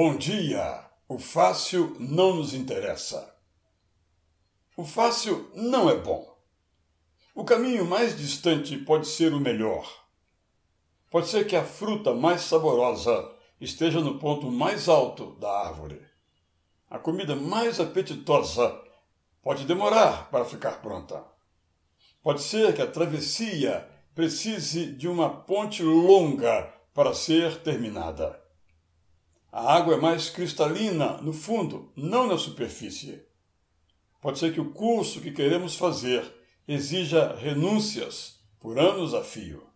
Bom dia! O fácil não nos interessa. O fácil não é bom. O caminho mais distante pode ser o melhor. Pode ser que a fruta mais saborosa esteja no ponto mais alto da árvore. A comida mais apetitosa pode demorar para ficar pronta. Pode ser que a travessia precise de uma ponte longa para ser terminada. A água é mais cristalina no fundo, não na superfície. Pode ser que o curso que queremos fazer exija renúncias por anos a fio.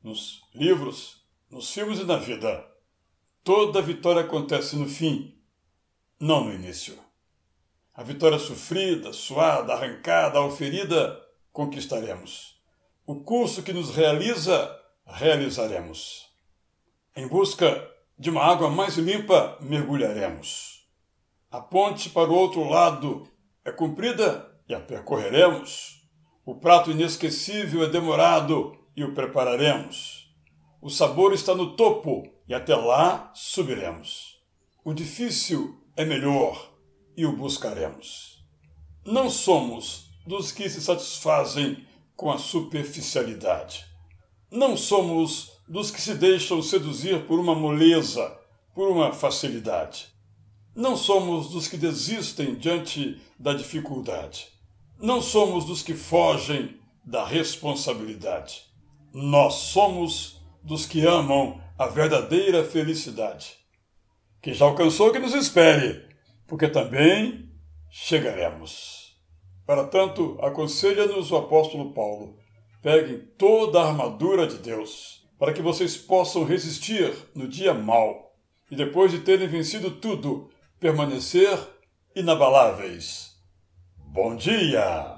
Nos livros, nos filmes e na vida, toda vitória acontece no fim, não no início. A vitória sofrida, suada, arrancada ou ferida, conquistaremos. O curso que nos realiza, realizaremos. Em busca de uma água mais limpa mergulharemos. A ponte para o outro lado é comprida e a percorreremos. O prato inesquecível é demorado e o prepararemos. O sabor está no topo e até lá subiremos. O difícil é melhor e o buscaremos. Não somos dos que se satisfazem com a superficialidade. Não somos dos que se deixam seduzir por uma moleza, por uma facilidade. Não somos dos que desistem diante da dificuldade. Não somos dos que fogem da responsabilidade. Nós somos dos que amam a verdadeira felicidade. Que já alcançou que nos espere, porque também chegaremos. Para tanto, aconselha-nos o apóstolo Paulo: peguem toda a armadura de Deus para que vocês possam resistir no dia mau e depois de terem vencido tudo, permanecer inabaláveis. Bom dia!